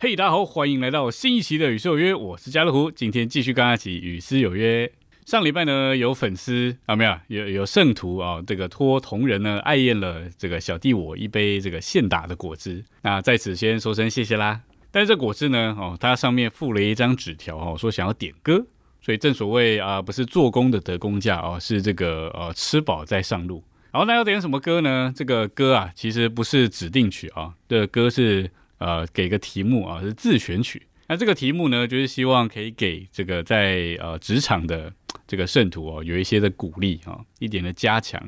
嘿，大家好，欢迎来到新一期的《与诗有约》，我是家乐福，今天继续跟阿奇与诗有约。上礼拜呢，有粉丝啊，没有，有有圣徒啊，这个托同仁呢爱宴了这个小弟我一杯这个现打的果汁，那在此先说声谢谢啦。但是这果汁呢，哦，它上面附了一张纸条哦，说想要点歌，所以正所谓啊，不是做工的得工价哦，是这个呃吃饱再上路。好那要点什么歌呢？这个歌啊，其实不是指定曲啊，这个歌是。呃，给个题目啊，是自选曲。那这个题目呢，就是希望可以给这个在呃职场的这个圣徒哦，有一些的鼓励啊，一点的加强。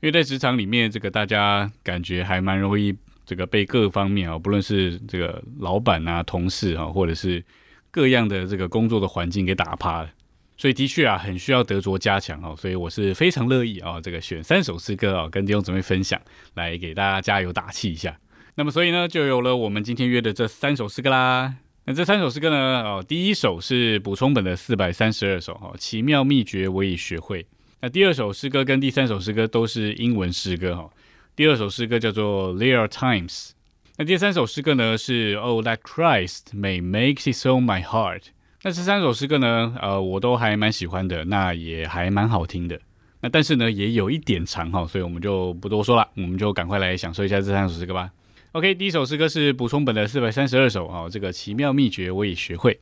因为在职场里面，这个大家感觉还蛮容易这个被各方面啊，不论是这个老板啊、同事啊，或者是各样的这个工作的环境给打趴了。所以的确啊，很需要德卓加强哦。所以我是非常乐意啊，这个选三首诗歌啊，跟弟兄姊妹分享，来给大家加油打气一下。那么，所以呢，就有了我们今天约的这三首诗歌啦。那这三首诗歌呢，哦，第一首是补充本的四百三十二首，哈，奇妙秘诀我已学会。那第二首诗歌跟第三首诗歌都是英文诗歌，哈。第二首诗歌叫做 There are times。那第三首诗歌呢是 Oh that Christ may make His own my heart。那这三首诗歌呢，呃，我都还蛮喜欢的，那也还蛮好听的。那但是呢，也有一点长，哈，所以我们就不多说了，我们就赶快来享受一下这三首诗歌吧。OK，第一首诗歌是补充本的四百三十二首啊，这个奇妙秘诀我也学会。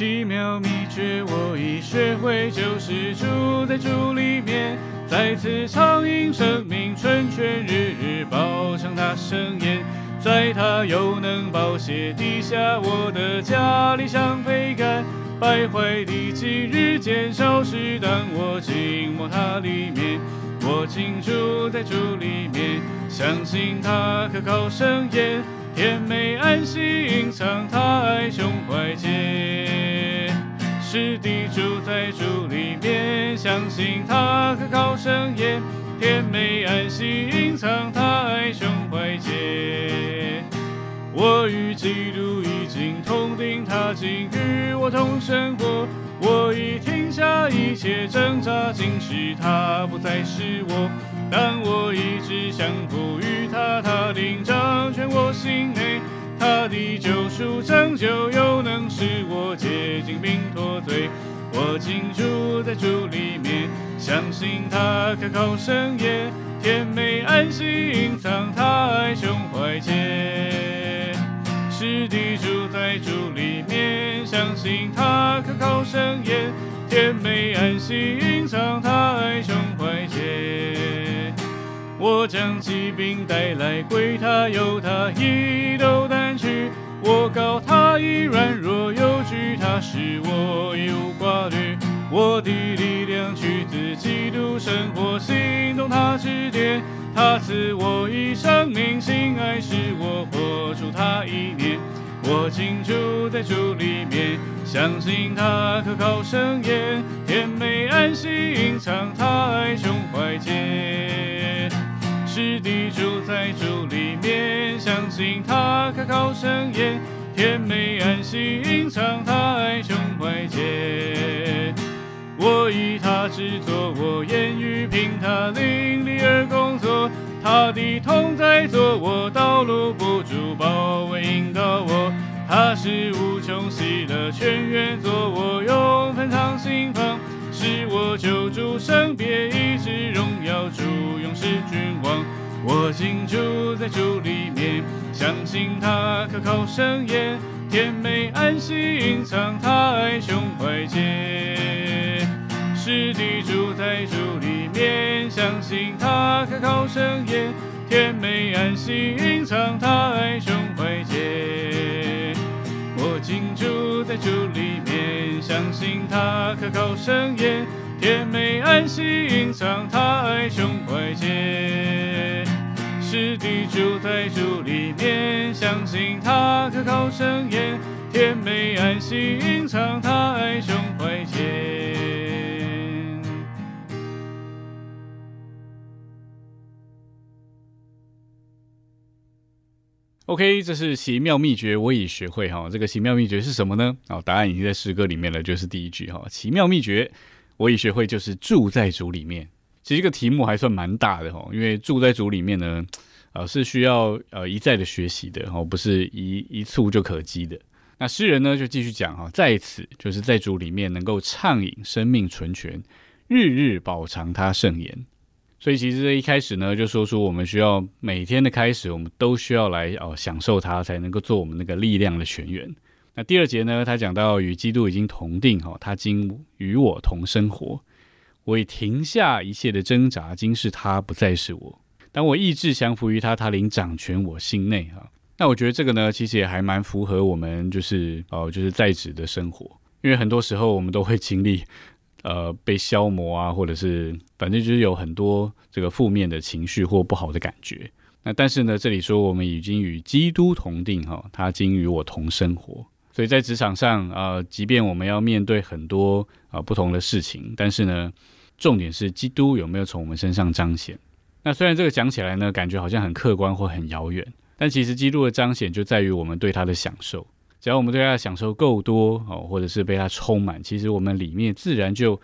奇妙秘诀我已学会，就是住在主里面，再次畅饮生命春泉，日日饱尝他盛宴。在他又能保血底下，我的家里像肥甘，败坏的几日渐消失。当我静默他里面，我竟住在主里面，相信他可靠圣言，甜美安息隐藏他爱胸怀间。是地住在主里面，相信他可靠圣言，甜美安息隐藏他爱胸怀间。我与基督已经同定，他竟与我同生活。我已停下一切挣扎，今时他不再是我。但我一直相服于他，他领掌权我心内。他的救赎拯救，又能使我洁净并脱罪。我竟住在主里面，相信他可靠圣言，甜美安息隐藏他爱胸怀间。是的住在主里面，相信他可靠圣言，甜美安息隐藏他爱胸怀间。我将疾病带来归他，由他一斗。我告他已软弱有惧，他使我有挂虑。我的力量取自基督，生活行动他指点。他赐我一生命，心爱使我活出他一念。我竟住在主里面，相信他可靠圣言，甜美安息隐藏他爱胸怀间。是地住在主里面，相信他可靠圣言，甜美安息隐藏他爱胸怀间。我以他之作，我言语凭他灵力而工作。他的同在做我道路不住，包围引导我。他是无穷喜乐泉源，做我永分藏心房，是我救主圣别，一直荣耀主永世君王。我竟住在主里面，相信他可靠圣言，甜美安息隐藏他爱胸怀间。是地住在主里面，相信他可靠圣言，甜美安息隐藏他爱胸怀间。我竟住在主里面，相信他可靠圣言，甜美安息隐藏他爱胸怀间。是地主在主里面，相信他可靠圣言，甜美安息隐藏他爱胸怀间。OK，这是奇妙秘诀，我已学会哈。这个奇妙秘诀是什么呢？哦，答案已经在诗歌里面了，就是第一句哈。奇妙秘诀，我已学会，就是住在主里面。其实这个题目还算蛮大的哈，因为住在主里面呢，呃，是需要呃一再的学习的哦，不是一一蹴就可及的。那诗人呢就继续讲哈，在此就是在主里面能够畅饮生命纯泉，日日饱尝他圣言。所以其实一开始呢，就说出我们需要每天的开始，我们都需要来哦享受它，才能够做我们那个力量的泉源。那第二节呢，他讲到与基督已经同定哈，他今与我同生活，我已停下一切的挣扎，今是他不再是我。当我意志降服于他，他领掌权我心内哈。那我觉得这个呢，其实也还蛮符合我们就是哦就是在职的生活，因为很多时候我们都会经历。呃，被消磨啊，或者是反正就是有很多这个负面的情绪或不好的感觉。那但是呢，这里说我们已经与基督同定哈，他经与我同生活。所以在职场上啊，即便我们要面对很多啊不同的事情，但是呢，重点是基督有没有从我们身上彰显。那虽然这个讲起来呢，感觉好像很客观或很遥远，但其实基督的彰显就在于我们对他的享受。只要我们对它的享受够多哦，或者是被它充满，其实我们里面自然就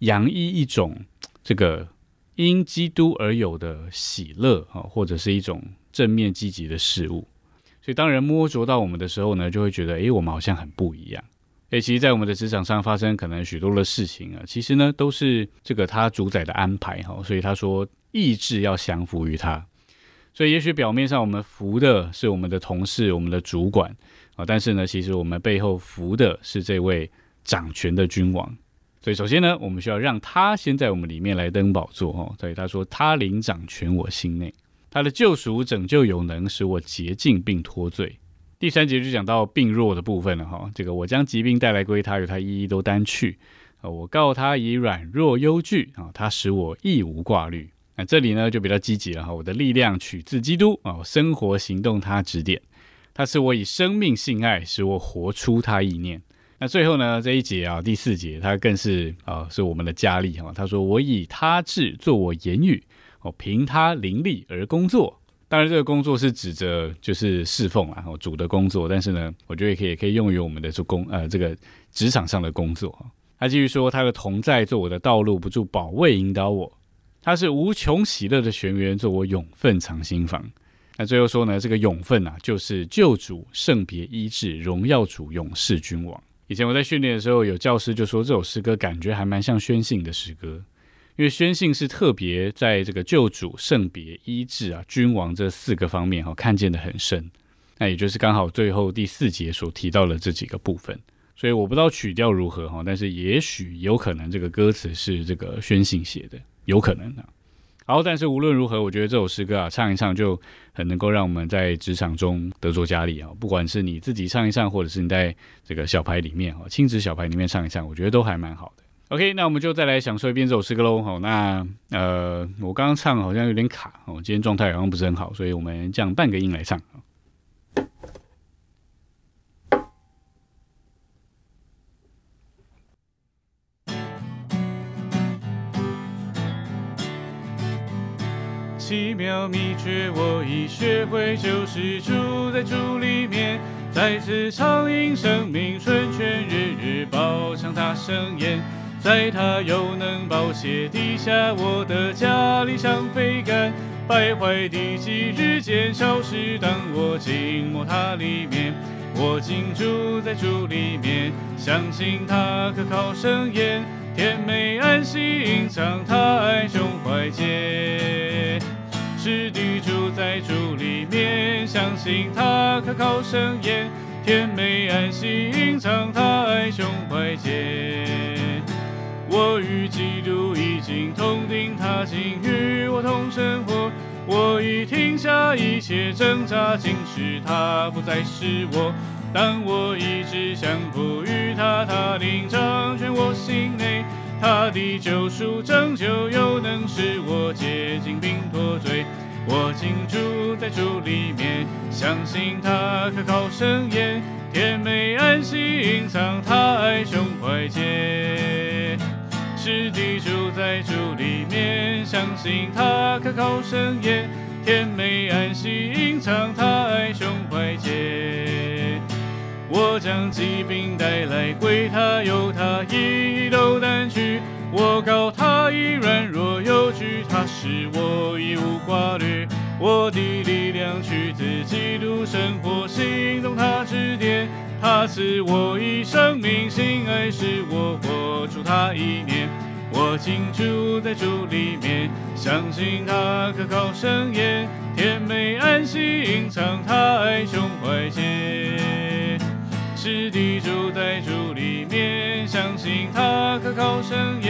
洋溢一种这个因基督而有的喜乐啊，或者是一种正面积极的事物。所以当人摸着到我们的时候呢，就会觉得诶，我们好像很不一样。诶，其实，在我们的职场上发生可能许多的事情啊，其实呢都是这个他主宰的安排哈。所以他说意志要降服于他。所以也许表面上我们服的是我们的同事、我们的主管。但是呢，其实我们背后服的是这位掌权的君王，所以首先呢，我们需要让他先在我们里面来登宝座哦。所以他说：“他领掌权我心内，他的救赎拯救有能，使我洁净并脱罪。”第三节就讲到病弱的部分了哈。这个我将疾病带来归他，与他一一都担去啊。我告他以软弱忧惧啊，他使我亦无挂虑。那这里呢就比较积极了哈。我的力量取自基督啊，生活行动他指点。他是我以生命性爱，使我活出他意念。那最后呢，这一节啊，第四节，他更是啊，是我们的佳丽哈。他说：“我以他志做我言语，哦，凭他灵力而工作。当然，这个工作是指着就是侍奉啊，主的工作。但是呢，我觉得也可以可以用于我们的做工呃这个职场上的工作。他继续说：他的同在做我的道路，不住保卫引导我。他是无穷喜乐的泉源，做我永分藏心房。”那最后说呢，这个永分啊，就是救主圣别医治荣耀主永世君王。以前我在训练的时候，有教师就说这首诗歌感觉还蛮像宣信的诗歌，因为宣信是特别在这个救主圣别医治啊君王这四个方面哈看见的很深。那也就是刚好最后第四节所提到的这几个部分。所以我不知道曲调如何哈，但是也许有可能这个歌词是这个宣信写的，有可能啊。然后，但是无论如何，我觉得这首诗歌啊，唱一唱就很能够让我们在职场中得着加力啊。不管是你自己唱一唱，或者是你在这个小牌里面哈，亲子小牌里面唱一唱，我觉得都还蛮好的。OK，那我们就再来享受一遍这首诗歌喽。好，那呃，我刚刚唱好像有点卡哦，今天状态好像不是很好，所以我们降半个音来唱。妙秘诀我已学会，就是住在主里面，再次畅饮生命春泉，日日饱尝他盛宴，在他又能保血地下我的家里像飞干，败坏地基日渐消失，当我静默他里面，我竟住在主里面，相信他可靠圣言，甜美安息隐藏他爱胸怀间。是地住在主里面，相信他可靠圣言，甜美安息隐藏他爱胸怀间。我与基督已经同定，他今与我同生活。我已停下一切挣扎，今时他不再是我。当我一直降服于他，他领掌权我心内。他的救赎拯救又能使我洁净并脱罪，我竟住在主里面，相信他可靠圣言，甜美安息隐藏他爱胸怀间。是地住在主里面，相信他可靠圣言，甜美安息隐藏他爱胸怀间。我。将疾病带来，归他由他医。我告他已软弱有惧，他使我一无挂虑。我的力量取自基督生活，行动他指点。他赐我一生命，心爱使我活出他意念。我竟住在主里面，相信他可靠圣言，甜美安息隐藏他爱胸怀间。是地住在主里面，相信他可靠圣言，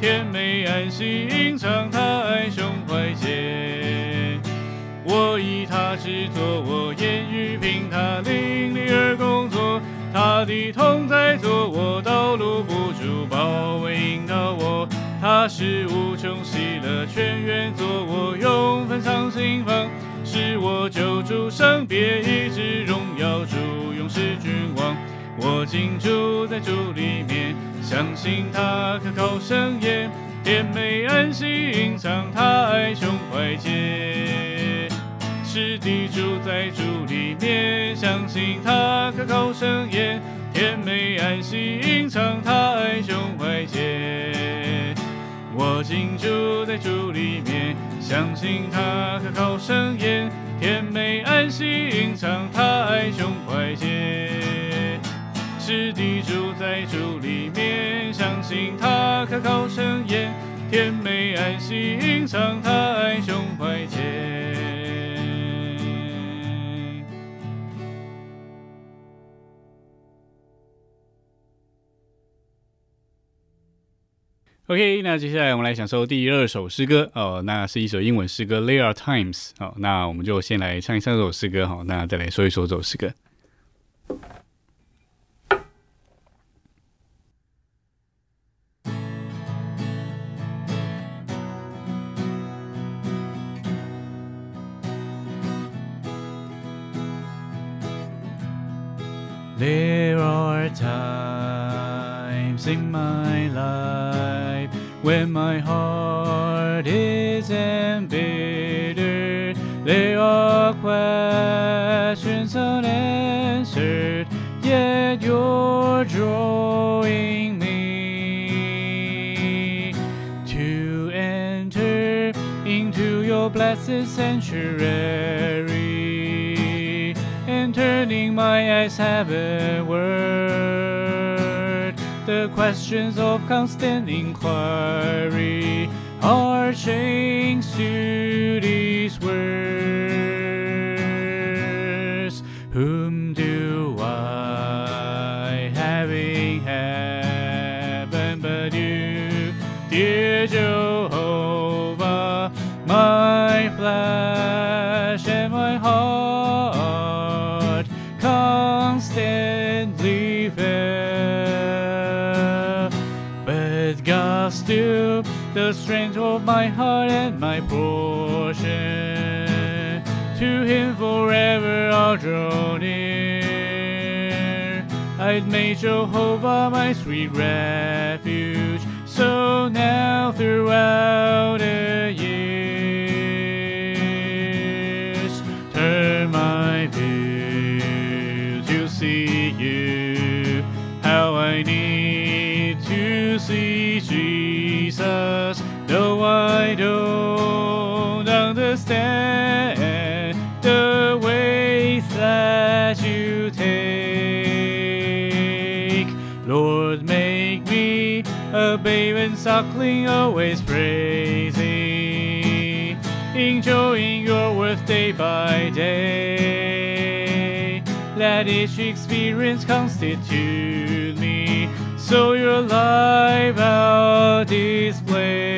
甜美安心藏他爱胸怀间。我以他制作，我言语凭他灵力而工作。他的同在做我道路不住，包围引导我。他是无穷喜乐泉源，做我永分藏心房，是我救主圣别一直荣耀主勇士君王。我竟住在主里面，相信他可靠圣言，甜美安息隐藏他爱胸怀间。是地住在主里面，相信他可靠圣言，甜美安息隐藏他爱胸怀间。我竟住在主里面，相信他可靠圣言，甜美安息隐藏他爱胸怀间。是地住在主里面，相信他可靠圣言，甜美安息隐藏他爱胸怀间。OK，那接下来我们来享受第二首诗歌哦，那是一首英文诗歌《There Are Times》好，那我们就先来唱一唱这首诗歌哈，那再来说一说这首诗歌。There are times in my life when my heart is embittered. There are questions unanswered, yet you're drawing me to enter into your blessed sanctuary and turning my eyes heavenward. The questions of constant inquiry are changed to these words. Whom do I have in heaven but you, dear Jehovah, my flesh still the strength of my heart and my portion. To Him forever I'll draw near. I'd made Jehovah my sweet refuge. So now throughout the years, don't understand the ways that you take. Lord, make me a babe and suckling, always praising, enjoying your worth day by day. Let each experience constitute me, so your life I'll display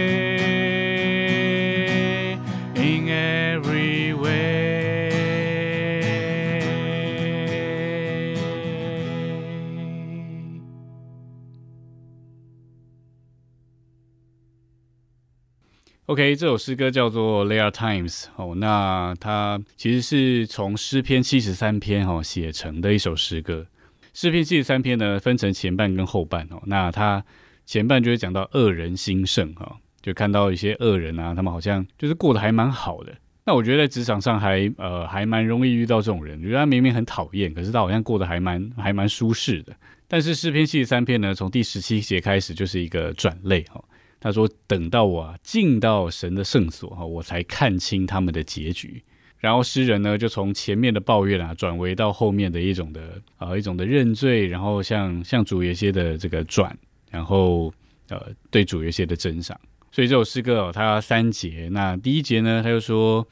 OK，这首诗歌叫做《There Are Times》哦，那它其实是从诗篇七十三篇哦写成的一首诗歌。诗篇七十三篇呢，分成前半跟后半哦。那它前半就会讲到恶人兴盛哈，就看到一些恶人啊，他们好像就是过得还蛮好的。那我觉得在职场上还呃还蛮容易遇到这种人，觉得他明明很讨厌，可是他好像过得还蛮还蛮舒适的。但是诗篇七十三篇呢，从第十七节开始就是一个转类哈。他说：“等到我进到神的圣所哈，我才看清他们的结局。”然后诗人呢，就从前面的抱怨啊，转为到后面的一种的呃一种的认罪，然后向向主有些的这个转，然后呃对主有些的真赏。所以这首诗歌哦，它三节。那第一节呢，他就说：“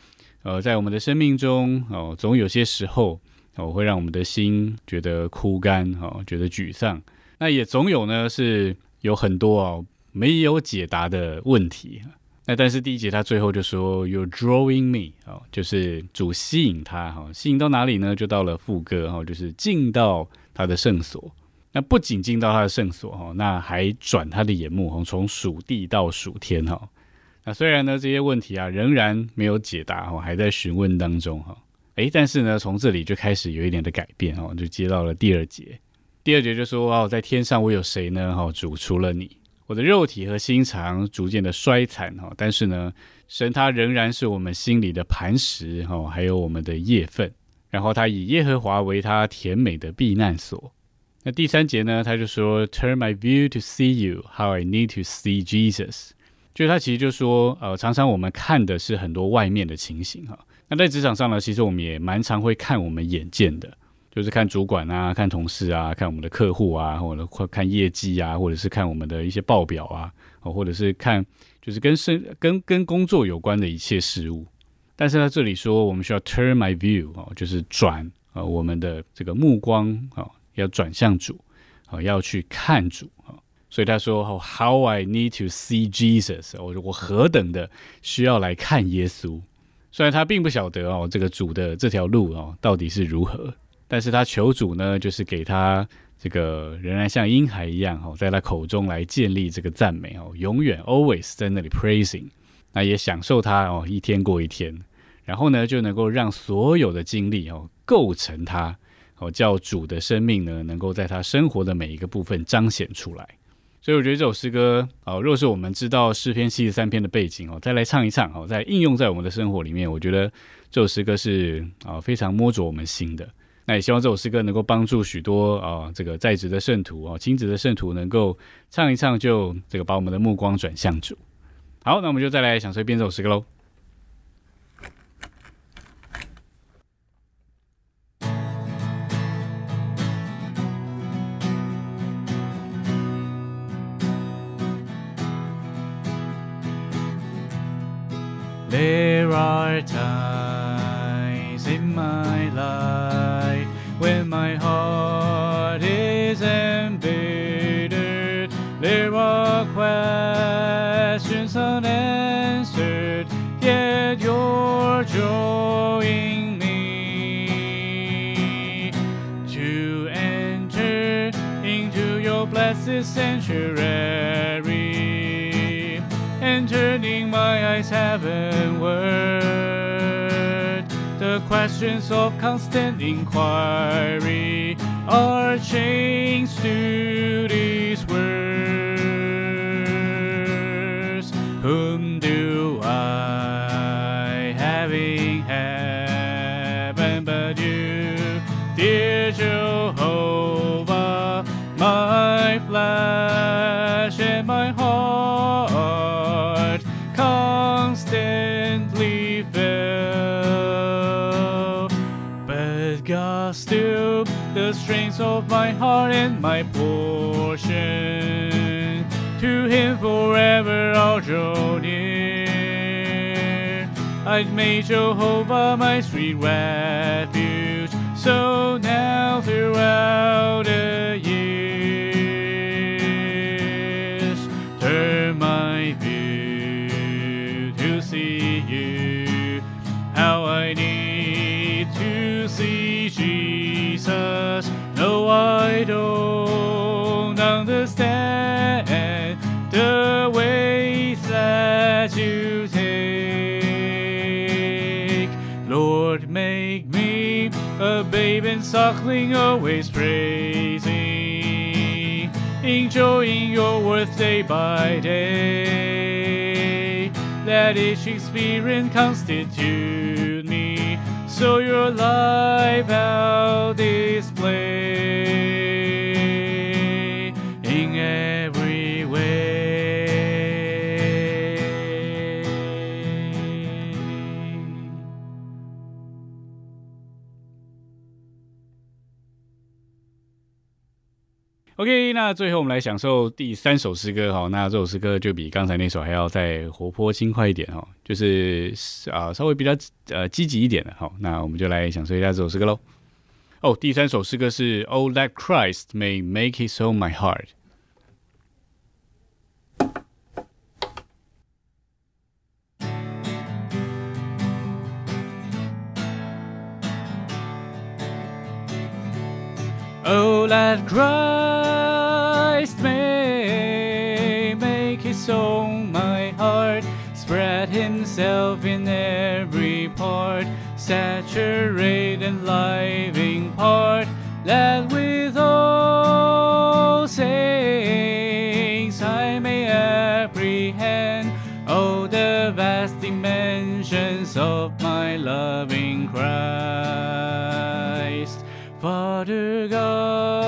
呃，在我们的生命中哦，总有些时候哦，会让我们的心觉得枯干哦，觉得沮丧。那也总有呢，是有很多哦没有解答的问题。”那但是第一节他最后就说 You're drawing me 哦，就是主吸引他哈，吸引到哪里呢？就到了副歌哈，就是进到他的圣所。那不仅进到他的圣所哈，那还转他的眼目哈，从属地到属天哈。那虽然呢这些问题啊仍然没有解答哈，还在询问当中哈。诶，但是呢从这里就开始有一点的改变哈，就接到了第二节。第二节就说哦，在天上我有谁呢？哈，主除了你。我的肉体和心肠逐渐的衰残哈，但是呢，神他仍然是我们心里的磐石哈，还有我们的业份。然后他以耶和华为他甜美的避难所。那第三节呢，他就说，Turn my view to see you, how I need to see Jesus。就是他其实就说，呃，常常我们看的是很多外面的情形哈。那在职场上呢，其实我们也蛮常会看我们眼见的。就是看主管啊，看同事啊，看我们的客户啊，或者看业绩啊，或者是看我们的一些报表啊，或者是看就是跟生跟跟工作有关的一切事物。但是他这里说，我们需要 turn my view 哦，就是转啊我们的这个目光啊，要转向主啊，要去看主啊。所以他说，How I need to see Jesus，我我何等的需要来看耶稣。虽然他并不晓得哦，这个主的这条路哦到底是如何。但是他求主呢，就是给他这个仍然像婴孩一样哈，在他口中来建立这个赞美哦，永远 always 在那里 praising，那也享受他哦，一天过一天，然后呢就能够让所有的经历哦构成他哦，叫主的生命呢能够在他生活的每一个部分彰显出来。所以我觉得这首诗歌哦，若是我们知道诗篇七十三篇的背景哦，再来唱一唱哦，再应用在我们的生活里面，我觉得这首诗歌是啊非常摸着我们心的。那也希望这首诗歌能够帮助许多啊，这个在职的圣徒啊，亲子的圣徒能够唱一唱，就这个把我们的目光转向主。好，那我们就再来享受一遍这首诗歌喽。There are times questions of constant inquiry are changed to the strength of my heart and my portion. To him forever I'll draw near. I've made Jehovah my sweet refuge, so now throughout the years, a babe and suckling, always praising, enjoying your worth day by day. Let each experience constitute me. So your life I'll display OK，那最后我们来享受第三首诗歌哈。那这首诗歌就比刚才那首还要再活泼轻快一点哈，就是啊稍微比较呃积极一点的哈。那我们就来享受一下这首诗歌喽。哦，第三首诗歌是 Oh that Christ may make His own my heart。Oh, that Christ spread in every part, saturate and living part, that with all saints I may apprehend all the vast dimensions of my loving Christ. Father God,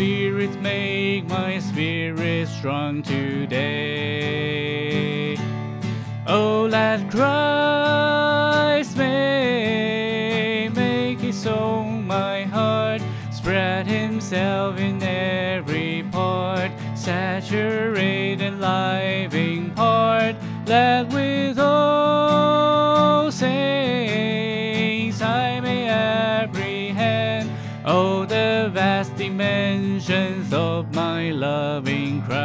spirit make my spirit strong today. Oh, let Christ may make his own my heart, spread himself in every part, saturate and living part, that with all dimensions of my loving Christ.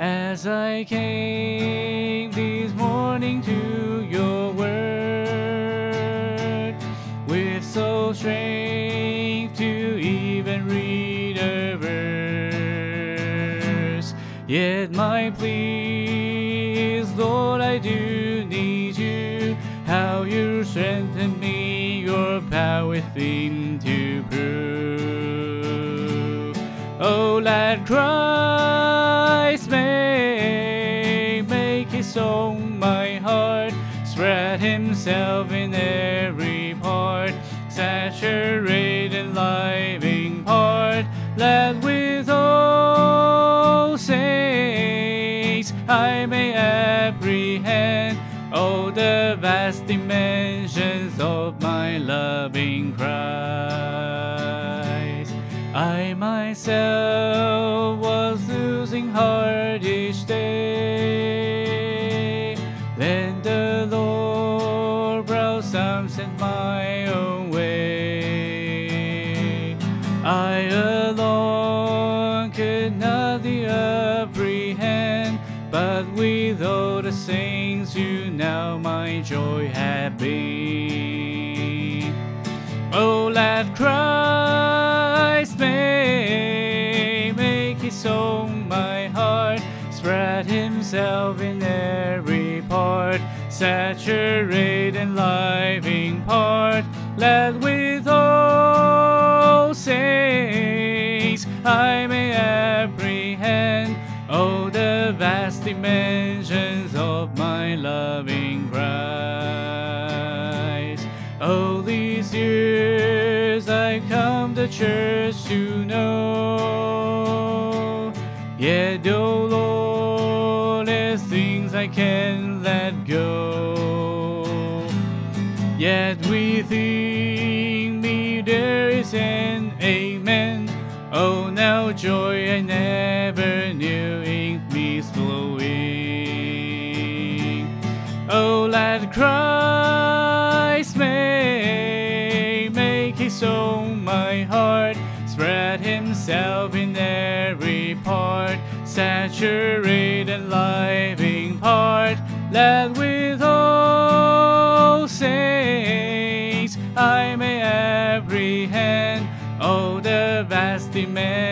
As I came this morning to your word with so strength to even read a verse, yet my plea is, Lord, I do need you. How you strengthen me, your power within Oh, let Christ may make his own my heart, spread himself in every part, saturate and living part, let with all saints I may apprehend all the vast dimensions of my loving Christ. Myself was losing heart each day. Then the Lord brought some sent my own way. I alone could not apprehend, but with all the saints you now my joy have himself in every part, saturate and living part, let with all saints I may apprehend all the vast dimensions of my loving Christ. All these years I come to church to know, I can't let go. Yet within me there is an amen. Oh, now joy I never knew in me is flowing. Oh, let Christ may make his own my heart, spread himself in every part, saturate and living that with all saints I may apprehend all the vast dimensions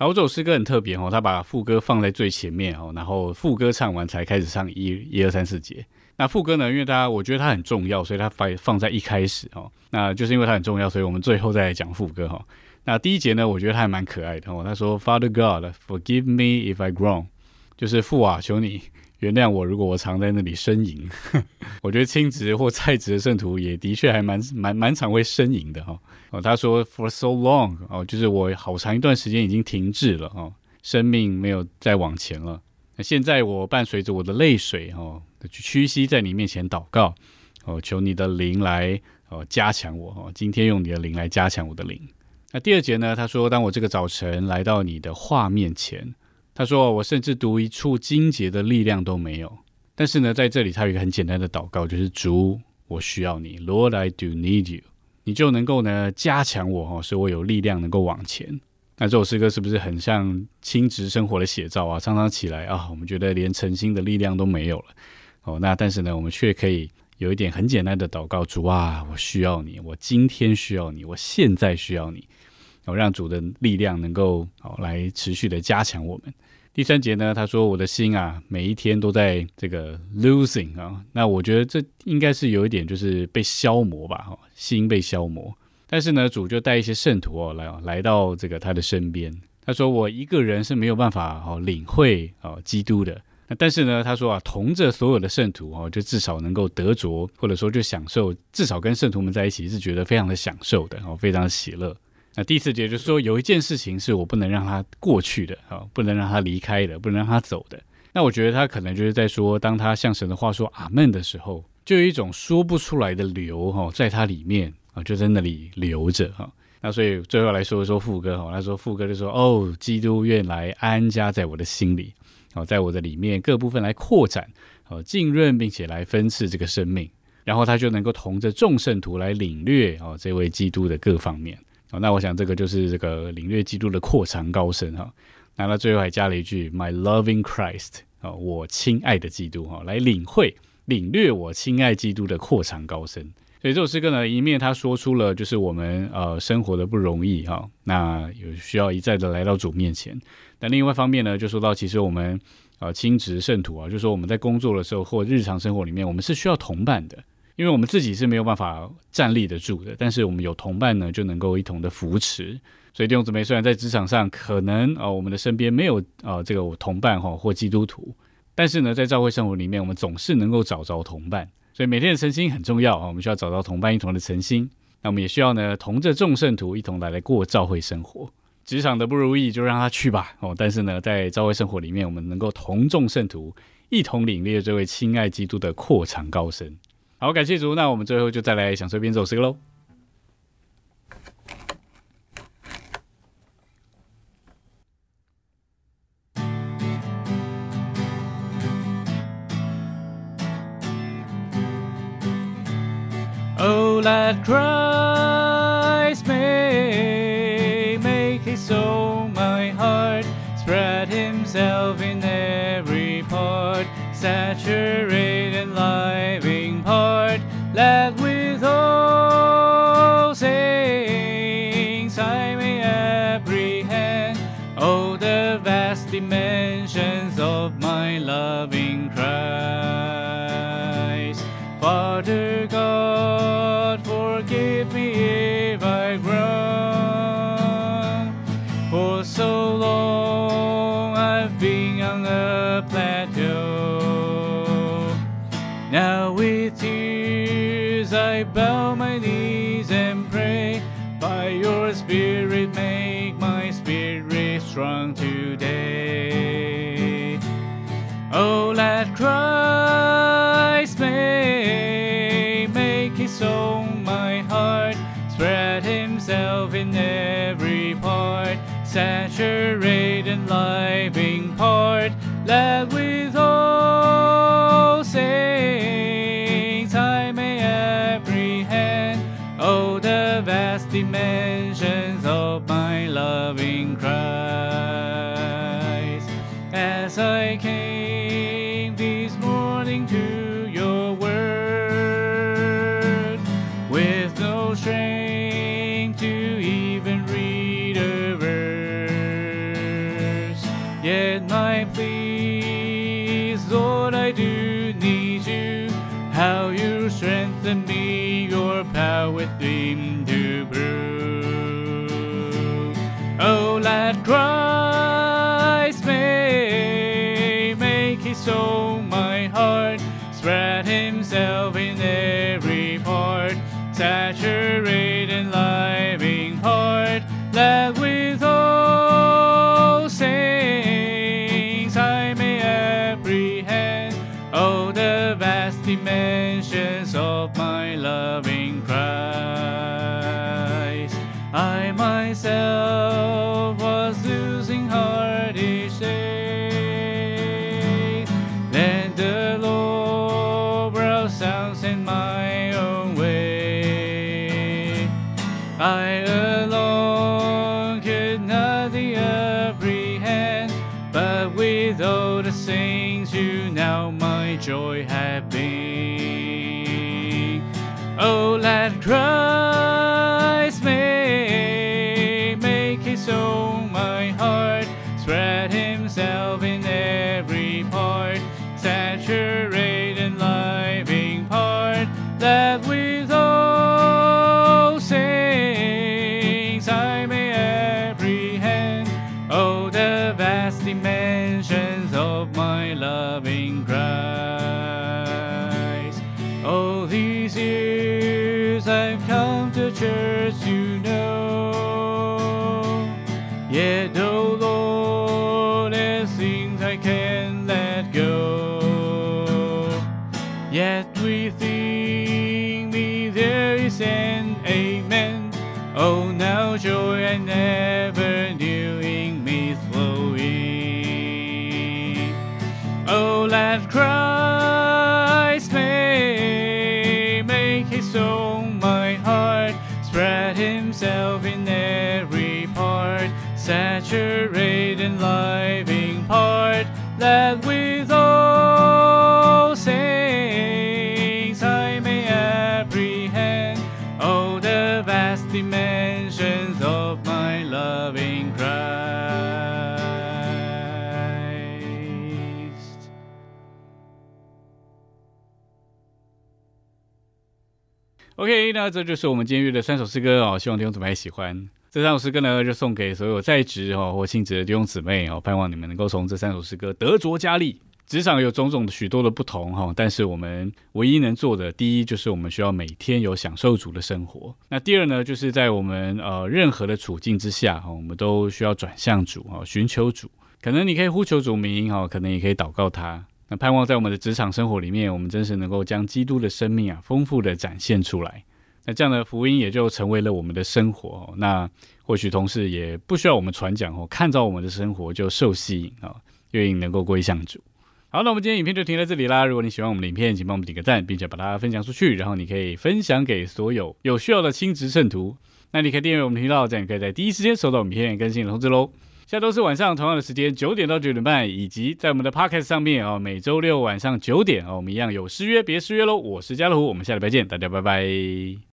然后这首诗歌很特别哦，他把副歌放在最前面哦，然后副歌唱完才开始唱一、一二三四节。那副歌呢，因为大家我觉得它很重要，所以它放放在一开始哦。那就是因为它很重要，所以我们最后再来讲副歌哈。那第一节呢，我觉得它还蛮可爱的哦。他说：“Father God, forgive me if I groan。”就是父啊，求你。原谅我，如果我常在那里呻吟。我觉得亲职或在职的圣徒也的确还蛮蛮蛮常会呻吟的哈。哦，他说 For so long 哦，就是我好长一段时间已经停滞了哦，生命没有再往前了。那现在我伴随着我的泪水哦，屈膝在你面前祷告哦，求你的灵来哦加强我哦，今天用你的灵来加强我的灵。那第二节呢？他说，当我这个早晨来到你的画面前。他说：“我甚至读一处经节的力量都没有。但是呢，在这里他有一个很简单的祷告，就是主，我需要你，Lord I do need you，你就能够呢加强我哦，使我有力量能够往前。那这首诗歌是不是很像亲职生活的写照啊？常常起来啊，我们觉得连诚心的力量都没有了哦。那但是呢，我们却可以有一点很简单的祷告：主啊，我需要你，我今天需要你，我现在需要你，哦，让主的力量能够哦来持续的加强我们。”第三节呢，他说：“我的心啊，每一天都在这个 losing 啊。那我觉得这应该是有一点，就是被消磨吧，哈，心被消磨。但是呢，主就带一些圣徒哦来来到这个他的身边。他说：我一个人是没有办法哦领会哦基督的。那但是呢，他说啊，同着所有的圣徒哦，就至少能够得着，或者说就享受，至少跟圣徒们在一起是觉得非常的享受的哦，非常的喜乐。”那第四节就是说，有一件事情是我不能让他过去的，啊，不能让他离开的，不能让他走的。那我觉得他可能就是在说，当他向神的话说阿门的时候，就有一种说不出来的流哈，在他里面啊，就在那里流着哈。那所以最后来说一说副歌哈，他说副歌就说哦，基督愿来安家在我的心里，哦，在我的里面各部分来扩展，哦，浸润并且来分赐这个生命，然后他就能够同着众圣徒来领略哦，这位基督的各方面。哦，那我想这个就是这个领略基督的扩长高深哈。那他最后还加了一句 “My loving Christ” 啊，我亲爱的基督哈，来领会、领略我亲爱基督的扩长高深。所以这首诗歌呢，一面他说出了就是我们呃生活的不容易哈，那有需要一再的来到主面前。但另外一方面呢，就说到其实我们呃亲职圣徒啊，就说我们在工作的时候或日常生活里面，我们是需要同伴的。因为我们自己是没有办法站立得住的，但是我们有同伴呢，就能够一同的扶持。所以弟兄姊妹，虽然在职场上可能啊，我们的身边没有啊这个同伴哈或基督徒，但是呢，在教会生活里面，我们总是能够找着同伴。所以每天的诚心很重要啊，我们需要找到同伴一同的诚心。那我们也需要呢，同着众圣徒一同来来过教会生活。职场的不如意就让他去吧哦，但是呢，在教会生活里面，我们能够同众圣徒一同领略这位亲爱基督的阔长高深。好，感谢主。那我们最后就再来享受边走诗歌喽。Oh, let Christ may make his soul my heart spread himself in every part, saturate Himself in every part, saturate living part, let with dimensions of my loving Christ. I myself loving crowd. OK，那这就是我们今天约的三首诗歌哦，希望弟兄姊妹喜欢。这三首诗歌呢，就送给所有在职哦或性质的弟兄姊妹哦，盼望你们能够从这三首诗歌得着加力。职场有种种的许多的不同哈，但是我们唯一能做的，第一就是我们需要每天有享受主的生活。那第二呢，就是在我们呃任何的处境之下哈，我们都需要转向主啊，寻求主。可能你可以呼求主名哈，可能也可以祷告他。那盼望在我们的职场生活里面，我们真是能够将基督的生命啊，丰富的展现出来。那这样的福音也就成为了我们的生活。那或许同事也不需要我们传讲哦，看到我们的生活就受吸引啊，愿意能够归向主。好，那我们今天影片就停在这里啦。如果你喜欢我们的影片，请帮我们点个赞，并且把它分享出去，然后你可以分享给所有有需要的亲职圣徒。那你可以订阅我们的频道，这样你可以在第一时间收到我们影片更新的通知喽。下周四晚上同样的时间九点到九点半，以及在我们的 Podcast 上面哦，每周六晚上九点哦，我们一样有失约别失约喽。我是家乐虎，我们下礼拜见，大家拜拜。